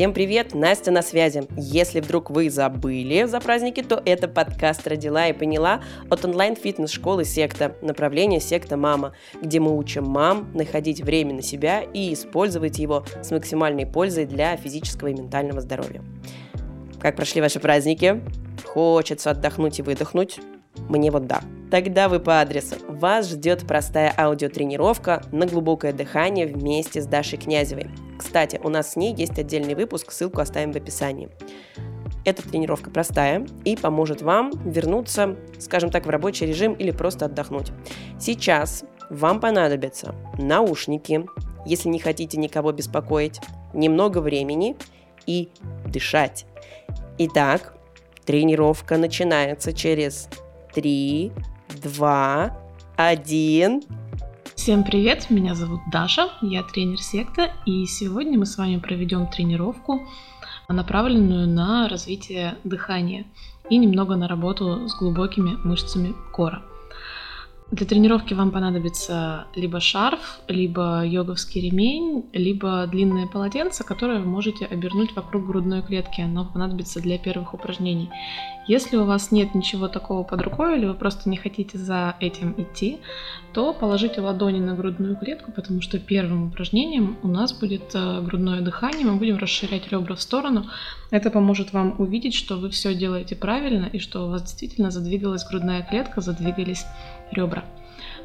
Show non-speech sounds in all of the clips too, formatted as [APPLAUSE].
Всем привет, Настя на связи. Если вдруг вы забыли за праздники, то это подкаст «Родила и поняла» от онлайн-фитнес-школы «Секта», направление «Секта Мама», где мы учим мам находить время на себя и использовать его с максимальной пользой для физического и ментального здоровья. Как прошли ваши праздники? Хочется отдохнуть и выдохнуть? Мне вот да. Тогда вы по адресу. Вас ждет простая аудиотренировка на глубокое дыхание вместе с Дашей Князевой. Кстати, у нас с ней есть отдельный выпуск, ссылку оставим в описании. Эта тренировка простая и поможет вам вернуться, скажем так, в рабочий режим или просто отдохнуть. Сейчас вам понадобятся наушники, если не хотите никого беспокоить, немного времени и дышать. Итак, тренировка начинается через 3, 2, 1. Всем привет, меня зовут Даша, я тренер секта, и сегодня мы с вами проведем тренировку, направленную на развитие дыхания и немного на работу с глубокими мышцами кора. Для тренировки вам понадобится либо шарф, либо йоговский ремень, либо длинное полотенце, которое вы можете обернуть вокруг грудной клетки. Оно понадобится для первых упражнений. Если у вас нет ничего такого под рукой, или вы просто не хотите за этим идти, то положите ладони на грудную клетку, потому что первым упражнением у нас будет э, грудное дыхание. Мы будем расширять ребра в сторону. Это поможет вам увидеть, что вы все делаете правильно и что у вас действительно задвигалась грудная клетка, задвигались ребра.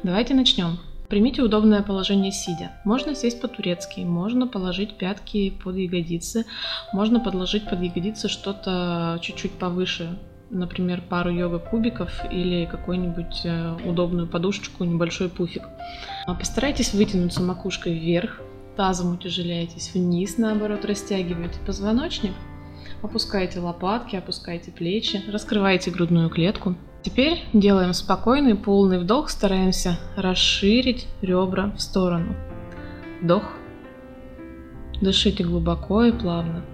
Давайте начнем. Примите удобное положение сидя. Можно сесть по-турецки, можно положить пятки под ягодицы, можно подложить под ягодицы что-то чуть-чуть повыше, например, пару йога-кубиков или какую-нибудь э, удобную подушечку, небольшой пуфик. А постарайтесь вытянуться макушкой вверх, тазом утяжеляйтесь вниз, наоборот, растягивайте позвоночник, опускайте лопатки, опускайте плечи, раскрывайте грудную клетку. Теперь делаем спокойный полный вдох, стараемся расширить ребра в сторону. Вдох. Дышите глубоко и плавно.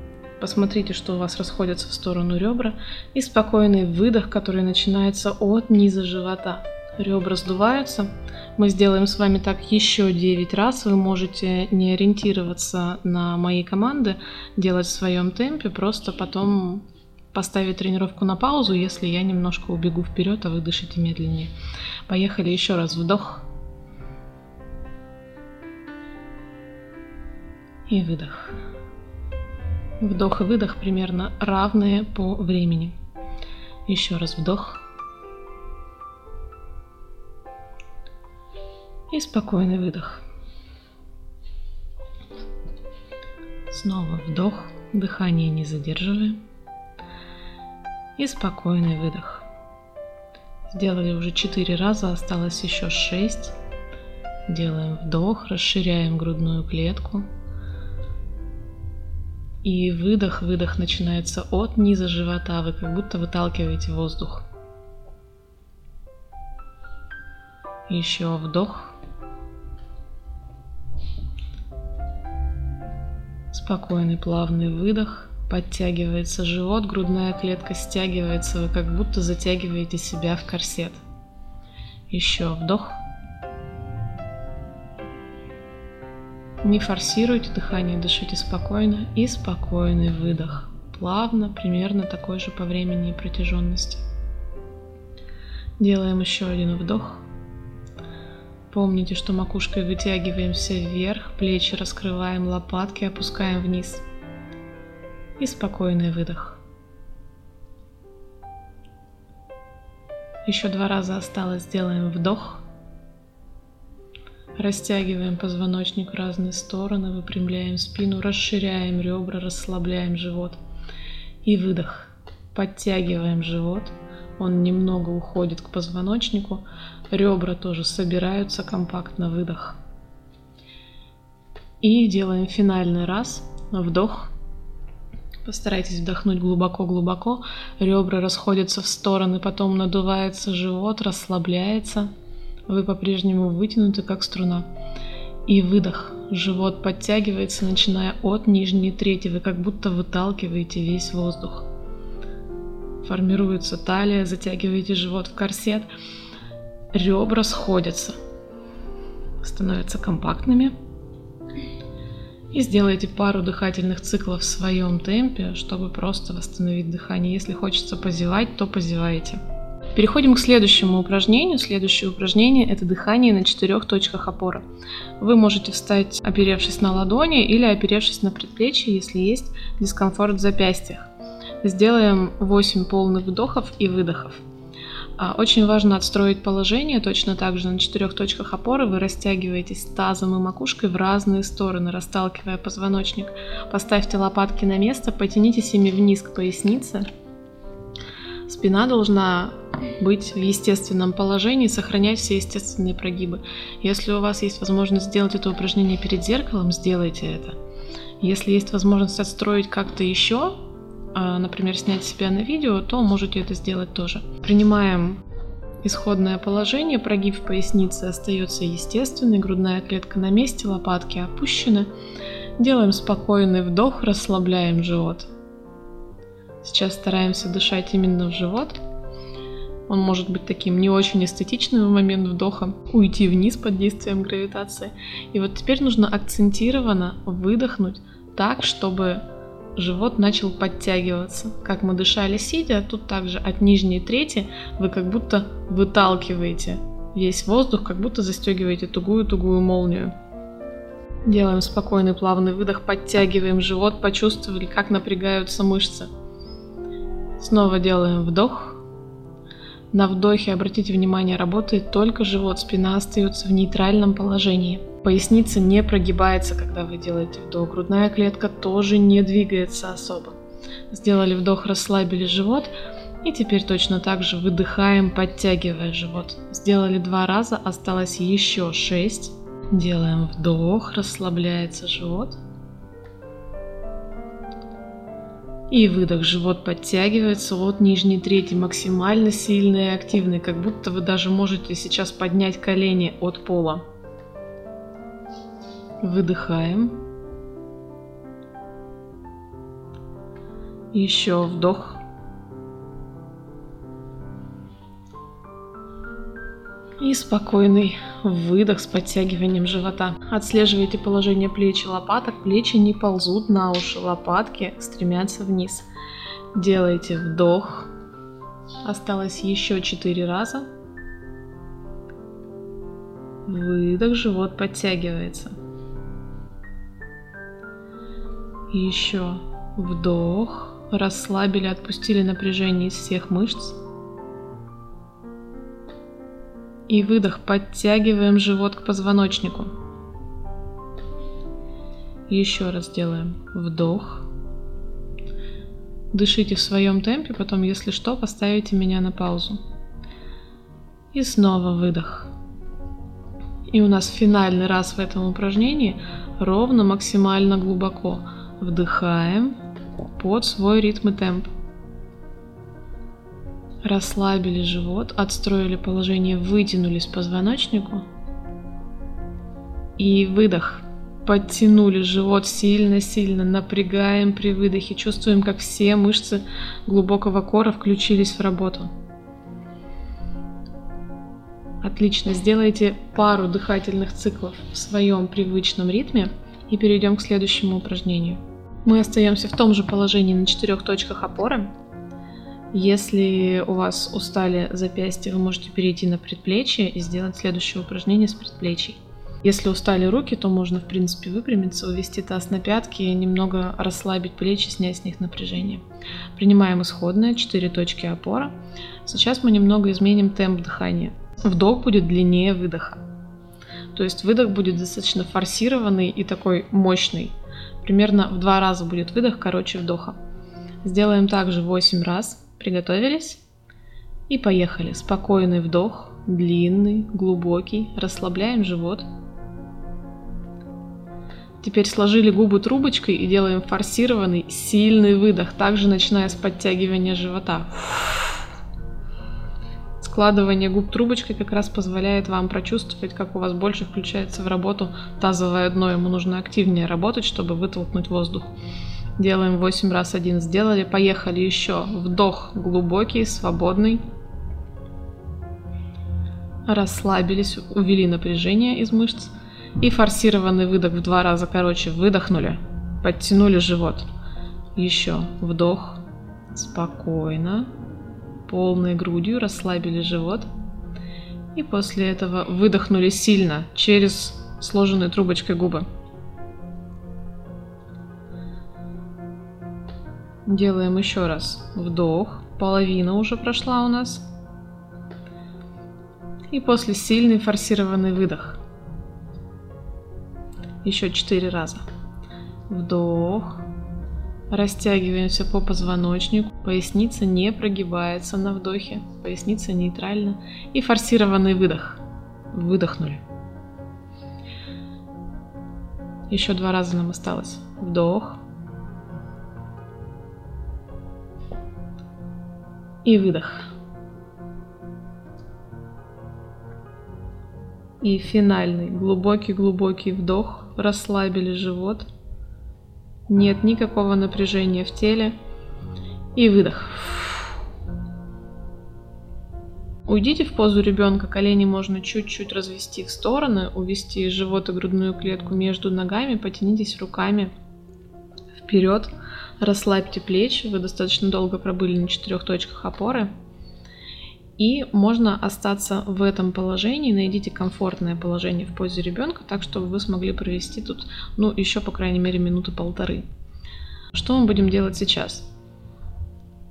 Посмотрите, что у вас расходятся в сторону ребра. И спокойный выдох, который начинается от низа живота. Ребра сдуваются. Мы сделаем с вами так еще 9 раз. Вы можете не ориентироваться на мои команды, делать в своем темпе, просто потом поставить тренировку на паузу, если я немножко убегу вперед, а вы дышите медленнее. Поехали еще раз. Вдох. И выдох. Вдох и выдох примерно равные по времени. Еще раз вдох. И спокойный выдох. Снова вдох, дыхание не задерживаем и спокойный выдох. Сделали уже 4 раза, осталось еще 6. Делаем вдох, расширяем грудную клетку. И выдох, выдох начинается от низа живота, вы как будто выталкиваете воздух. Еще вдох. Спокойный плавный выдох. Подтягивается живот, грудная клетка стягивается, вы как будто затягиваете себя в корсет. Еще вдох. Не форсируйте дыхание, дышите спокойно и спокойный выдох. Плавно, примерно такой же по времени и протяженности. Делаем еще один вдох. Помните, что макушкой вытягиваемся вверх, плечи раскрываем, лопатки опускаем вниз и спокойный выдох. Еще два раза осталось. Сделаем вдох. Растягиваем позвоночник в разные стороны, выпрямляем спину, расширяем ребра, расслабляем живот. И выдох. Подтягиваем живот. Он немного уходит к позвоночнику. Ребра тоже собираются компактно. Выдох. И делаем финальный раз. Вдох. Постарайтесь вдохнуть глубоко-глубоко. Ребра расходятся в стороны, потом надувается живот, расслабляется. Вы по-прежнему вытянуты, как струна. И выдох. Живот подтягивается, начиная от нижней трети. Вы как будто выталкиваете весь воздух. Формируется талия, затягиваете живот в корсет. Ребра сходятся, становятся компактными. И сделайте пару дыхательных циклов в своем темпе, чтобы просто восстановить дыхание. Если хочется позевать, то позевайте. Переходим к следующему упражнению. Следующее упражнение – это дыхание на четырех точках опоры. Вы можете встать, оперевшись на ладони или оперевшись на предплечье, если есть дискомфорт в запястьях. Сделаем 8 полных вдохов и выдохов. А, очень важно отстроить положение, точно так же на четырех точках опоры вы растягиваетесь тазом и макушкой в разные стороны, расталкивая позвоночник. Поставьте лопатки на место, потянитесь ими вниз к пояснице. Спина должна быть в естественном положении, сохранять все естественные прогибы. Если у вас есть возможность сделать это упражнение перед зеркалом, сделайте это. Если есть возможность отстроить как-то еще, например, снять себя на видео, то можете это сделать тоже. Принимаем исходное положение, прогиб в пояснице остается естественный, грудная клетка на месте, лопатки опущены. Делаем спокойный вдох, расслабляем живот. Сейчас стараемся дышать именно в живот. Он может быть таким не очень эстетичным в момент вдоха, уйти вниз под действием гравитации. И вот теперь нужно акцентированно выдохнуть так, чтобы живот начал подтягиваться. Как мы дышали сидя, тут также от нижней трети вы как будто выталкиваете весь воздух, как будто застегиваете тугую-тугую молнию. Делаем спокойный плавный выдох, подтягиваем живот, почувствовали, как напрягаются мышцы. Снова делаем вдох. На вдохе, обратите внимание, работает только живот, спина остается в нейтральном положении – Поясница не прогибается, когда вы делаете вдох. Грудная клетка тоже не двигается особо. Сделали вдох, расслабили живот. И теперь точно так же выдыхаем, подтягивая живот. Сделали два раза, осталось еще шесть. Делаем вдох, расслабляется живот. И выдох, живот подтягивается от нижней трети, максимально сильный и активный, как будто вы даже можете сейчас поднять колени от пола. Выдыхаем. Еще вдох. И спокойный выдох с подтягиванием живота. Отслеживайте положение плеч и лопаток. Плечи не ползут на уши, лопатки стремятся вниз. Делайте вдох. Осталось еще четыре раза. Выдох, живот подтягивается. И еще вдох. Расслабили, отпустили напряжение из всех мышц. И выдох. Подтягиваем живот к позвоночнику. Еще раз делаем вдох. Дышите в своем темпе, потом, если что, поставите меня на паузу. И снова выдох. И у нас финальный раз в этом упражнении ровно максимально глубоко. Вдыхаем под свой ритм и темп. Расслабили живот, отстроили положение, вытянулись позвоночнику. И выдох. Подтянули живот сильно-сильно, напрягаем при выдохе, чувствуем, как все мышцы глубокого кора включились в работу. Отлично, сделайте пару дыхательных циклов в своем привычном ритме и перейдем к следующему упражнению. Мы остаемся в том же положении на четырех точках опоры. Если у вас устали запястья, вы можете перейти на предплечье и сделать следующее упражнение с предплечий. Если устали руки, то можно, в принципе, выпрямиться, увести таз на пятки немного расслабить плечи, снять с них напряжение. Принимаем исходное, 4 точки опоры. Сейчас мы немного изменим темп дыхания. Вдох будет длиннее выдоха. То есть выдох будет достаточно форсированный и такой мощный. Примерно в два раза будет выдох короче вдоха. Сделаем также 8 раз. Приготовились? И поехали. Спокойный вдох, длинный, глубокий. Расслабляем живот. Теперь сложили губы трубочкой и делаем форсированный, сильный выдох, также начиная с подтягивания живота. Складывание губ трубочкой как раз позволяет вам прочувствовать, как у вас больше включается в работу тазовое дно. Ему нужно активнее работать, чтобы вытолкнуть воздух. Делаем 8 раз один сделали. Поехали еще. Вдох глубокий, свободный. Расслабились, увели напряжение из мышц. И форсированный выдох в два раза короче. Выдохнули. Подтянули живот. Еще вдох. Спокойно. Полной грудью расслабили живот. И после этого выдохнули сильно через сложенные трубочкой губы. Делаем еще раз вдох. Половина уже прошла у нас. И после сильный форсированный выдох. Еще четыре раза. Вдох. Растягиваемся по позвоночнику. Поясница не прогибается на вдохе. Поясница нейтральна. И форсированный выдох. Выдохнули. Еще два раза нам осталось. Вдох. И выдох. И финальный глубокий-глубокий вдох. Расслабили живот. Нет никакого напряжения в теле. И выдох. Уйдите в позу ребенка, колени можно чуть-чуть развести в стороны, увести живот и грудную клетку между ногами, потянитесь руками вперед, расслабьте плечи, вы достаточно долго пробыли на четырех точках опоры. И можно остаться в этом положении, найдите комфортное положение в позе ребенка, так чтобы вы смогли провести тут, ну, еще по крайней мере минуты полторы. Что мы будем делать сейчас?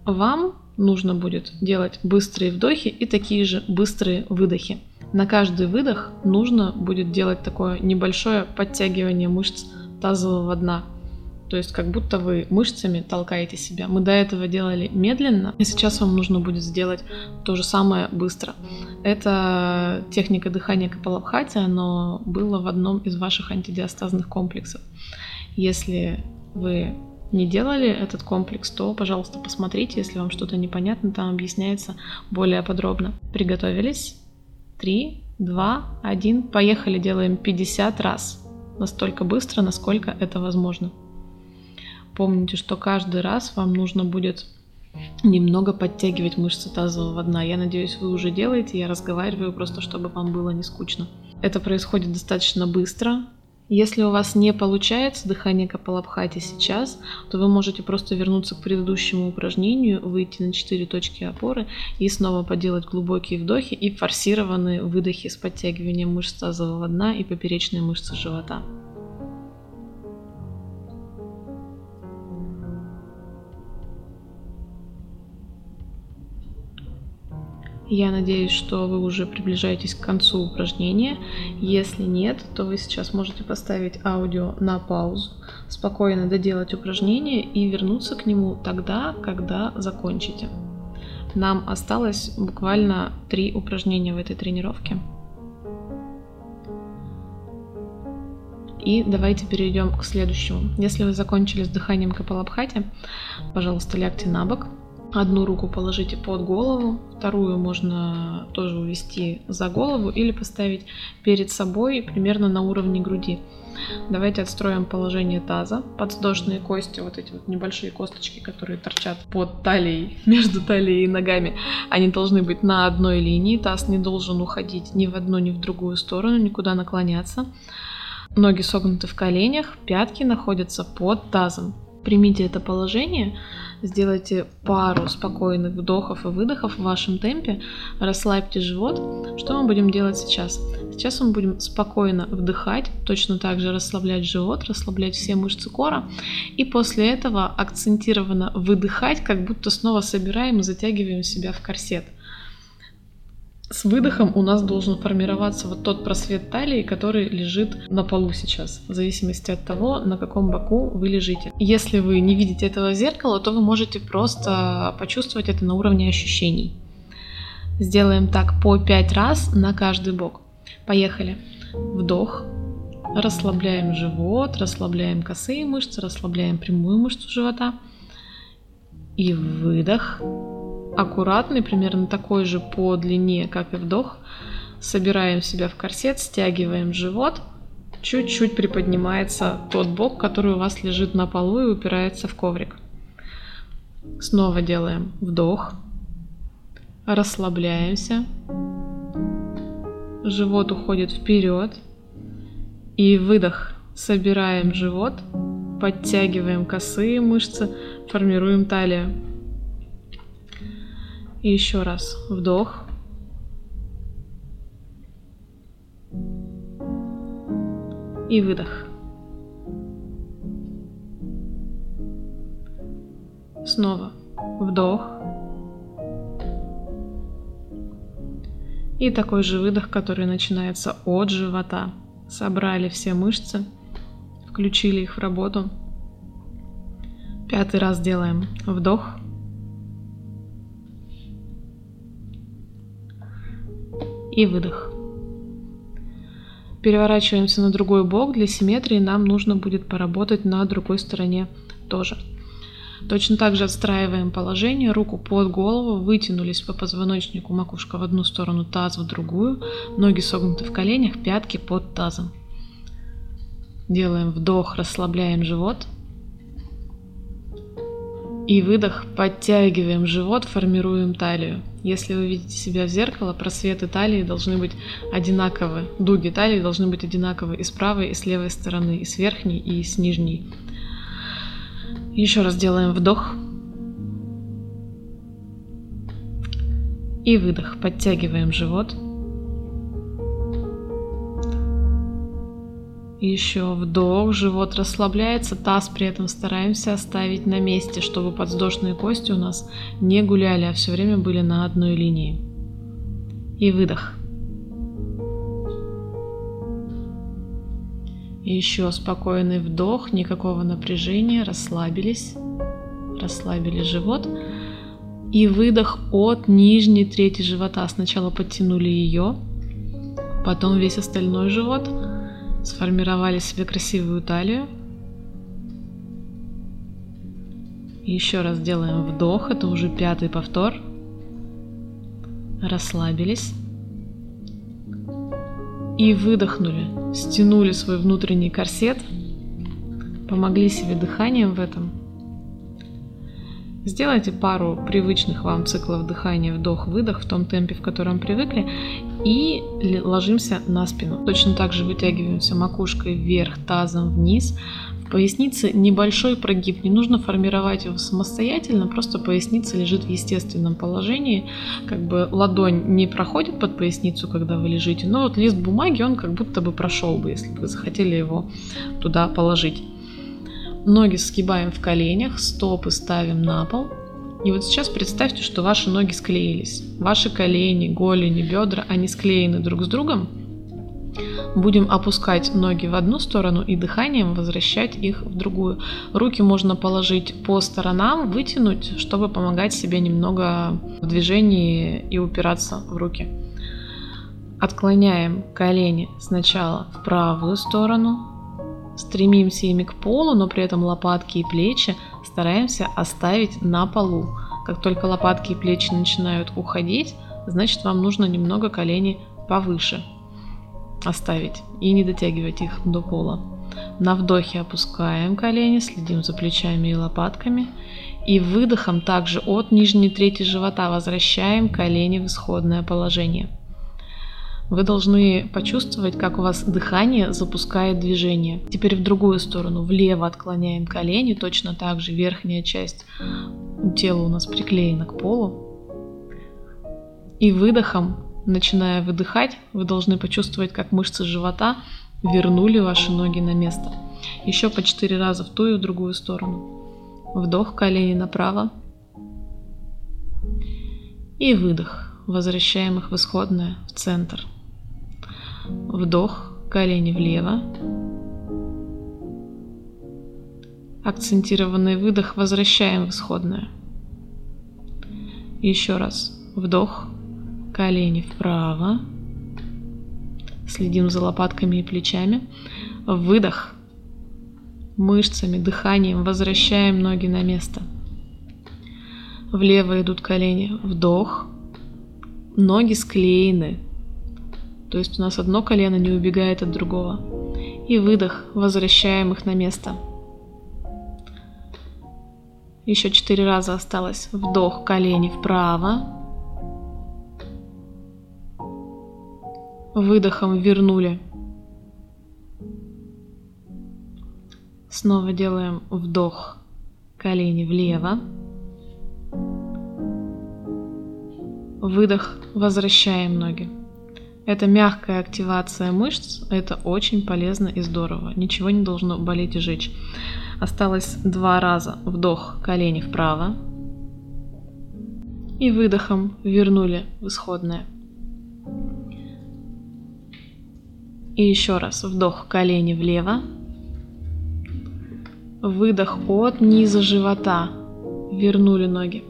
Вам нужно будет делать быстрые вдохи и такие же быстрые выдохи. На каждый выдох нужно будет делать такое небольшое подтягивание мышц тазового дна. То есть как будто вы мышцами толкаете себя. Мы до этого делали медленно, и сейчас вам нужно будет сделать то же самое быстро. Это техника дыхания Капалабхати, оно было в одном из ваших антидиастазных комплексов. Если вы не делали этот комплекс, то, пожалуйста, посмотрите, если вам что-то непонятно, там объясняется более подробно. Приготовились? Три, два, один, поехали, делаем 50 раз. Настолько быстро, насколько это возможно. Помните, что каждый раз вам нужно будет немного подтягивать мышцы тазового дна. Я надеюсь, вы уже делаете, я разговариваю просто, чтобы вам было не скучно. Это происходит достаточно быстро, если у вас не получается дыхание Капалабхати сейчас, то вы можете просто вернуться к предыдущему упражнению, выйти на 4 точки опоры и снова поделать глубокие вдохи и форсированные выдохи с подтягиванием мышц тазового дна и поперечной мышцы живота. Я надеюсь, что вы уже приближаетесь к концу упражнения. Если нет, то вы сейчас можете поставить аудио на паузу, спокойно доделать упражнение и вернуться к нему тогда, когда закончите. Нам осталось буквально три упражнения в этой тренировке. И давайте перейдем к следующему. Если вы закончили с дыханием Капалабхати, пожалуйста, лягте на бок, Одну руку положите под голову, вторую можно тоже увести за голову или поставить перед собой примерно на уровне груди. Давайте отстроим положение таза. Подвздошные кости, вот эти вот небольшие косточки, которые торчат под талией, [LAUGHS] между талией и ногами, они должны быть на одной линии. Таз не должен уходить ни в одну, ни в другую сторону, никуда наклоняться. Ноги согнуты в коленях, пятки находятся под тазом. Примите это положение, сделайте пару спокойных вдохов и выдохов в вашем темпе, расслабьте живот. Что мы будем делать сейчас? Сейчас мы будем спокойно вдыхать, точно так же расслаблять живот, расслаблять все мышцы кора, и после этого акцентированно выдыхать, как будто снова собираем и затягиваем себя в корсет – с выдохом у нас должен формироваться вот тот просвет талии, который лежит на полу сейчас, в зависимости от того, на каком боку вы лежите. Если вы не видите этого зеркала, то вы можете просто почувствовать это на уровне ощущений. Сделаем так по 5 раз на каждый бок. Поехали. Вдох. Расслабляем живот, расслабляем косые мышцы, расслабляем прямую мышцу живота. И выдох аккуратный, примерно такой же по длине, как и вдох. Собираем себя в корсет, стягиваем живот. Чуть-чуть приподнимается тот бок, который у вас лежит на полу и упирается в коврик. Снова делаем вдох. Расслабляемся. Живот уходит вперед. И выдох. Собираем живот, подтягиваем косые мышцы, формируем талию. И еще раз. Вдох. И выдох. Снова вдох. И такой же выдох, который начинается от живота. Собрали все мышцы, включили их в работу. Пятый раз делаем вдох. И выдох. Переворачиваемся на другой бок. Для симметрии нам нужно будет поработать на другой стороне тоже. Точно так же отстраиваем положение, руку под голову, вытянулись по позвоночнику, макушка в одну сторону, таз в другую, ноги согнуты в коленях, пятки под тазом. Делаем вдох, расслабляем живот. И выдох, подтягиваем живот, формируем талию. Если вы видите себя в зеркало, просветы талии должны быть одинаковы. Дуги талии должны быть одинаковы и с правой, и с левой стороны, и с верхней, и с нижней. Еще раз делаем вдох. И выдох. Подтягиваем живот. Еще вдох, живот расслабляется, таз при этом стараемся оставить на месте, чтобы подвздошные кости у нас не гуляли, а все время были на одной линии. И выдох. Еще спокойный вдох, никакого напряжения, расслабились, расслабили живот. И выдох от нижней трети живота. Сначала подтянули ее, потом весь остальной живот. Сформировали себе красивую талию. Еще раз делаем вдох, это уже пятый повтор. Расслабились и выдохнули, стянули свой внутренний корсет, помогли себе дыханием в этом. Сделайте пару привычных вам циклов дыхания вдох-выдох в том темпе, в котором привыкли, и ложимся на спину. Точно так же вытягиваемся макушкой вверх, тазом вниз, пояснице небольшой прогиб, не нужно формировать его самостоятельно, просто поясница лежит в естественном положении, как бы ладонь не проходит под поясницу, когда вы лежите, но вот лист бумаги, он как будто бы прошел бы, если бы вы захотели его туда положить. Ноги сгибаем в коленях, стопы ставим на пол. И вот сейчас представьте, что ваши ноги склеились. Ваши колени, голени, бедра, они склеены друг с другом – Будем опускать ноги в одну сторону и дыханием возвращать их в другую. Руки можно положить по сторонам, вытянуть, чтобы помогать себе немного в движении и упираться в руки. Отклоняем колени сначала в правую сторону, стремимся ими к полу, но при этом лопатки и плечи стараемся оставить на полу. Как только лопатки и плечи начинают уходить, значит вам нужно немного колени повыше оставить и не дотягивать их до пола. На вдохе опускаем колени, следим за плечами и лопатками. И выдохом также от нижней трети живота возвращаем колени в исходное положение. Вы должны почувствовать, как у вас дыхание запускает движение. Теперь в другую сторону, влево отклоняем колени, точно так же верхняя часть тела у нас приклеена к полу. И выдохом Начиная выдыхать, вы должны почувствовать, как мышцы живота вернули ваши ноги на место. Еще по 4 раза в ту и в другую сторону. Вдох, колени направо. И выдох. Возвращаем их в исходное, в центр. Вдох, колени влево. Акцентированный выдох возвращаем в исходное. Еще раз. Вдох, колени вправо. Следим за лопатками и плечами. Выдох. Мышцами, дыханием возвращаем ноги на место. Влево идут колени. Вдох. Ноги склеены. То есть у нас одно колено не убегает от другого. И выдох. Возвращаем их на место. Еще четыре раза осталось. Вдох, колени вправо. Выдохом вернули. Снова делаем вдох, колени влево. Выдох, возвращаем ноги. Это мягкая активация мышц, это очень полезно и здорово. Ничего не должно болеть и жечь. Осталось два раза. Вдох, колени вправо. И выдохом вернули в исходное. И еще раз. Вдох, колени влево. Выдох от низа живота. Вернули ноги.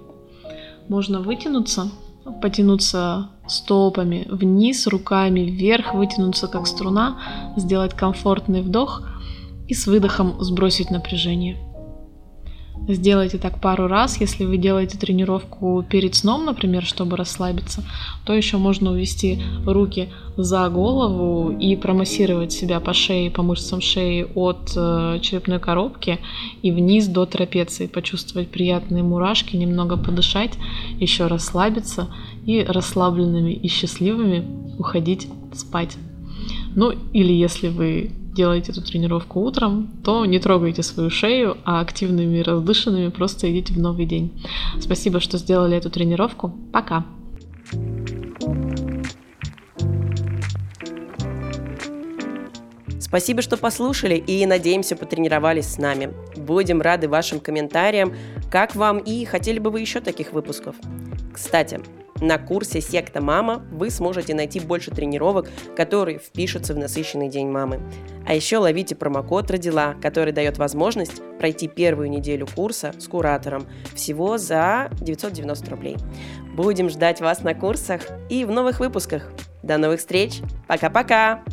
Можно вытянуться потянуться стопами вниз, руками вверх, вытянуться как струна, сделать комфортный вдох и с выдохом сбросить напряжение. Сделайте так пару раз. Если вы делаете тренировку перед сном, например, чтобы расслабиться, то еще можно увести руки за голову и промассировать себя по шее, по мышцам шеи от э, черепной коробки и вниз до трапеции. Почувствовать приятные мурашки, немного подышать, еще расслабиться и расслабленными и счастливыми уходить спать. Ну или если вы делаете эту тренировку утром, то не трогайте свою шею, а активными и раздышанными просто идите в новый день. Спасибо, что сделали эту тренировку. Пока! Спасибо, что послушали и, надеемся, потренировались с нами. Будем рады вашим комментариям, как вам и хотели бы вы еще таких выпусков. Кстати, на курсе «Секта Мама» вы сможете найти больше тренировок, которые впишутся в насыщенный день мамы. А еще ловите промокод «Родила», который дает возможность пройти первую неделю курса с куратором всего за 990 рублей. Будем ждать вас на курсах и в новых выпусках. До новых встреч. Пока-пока.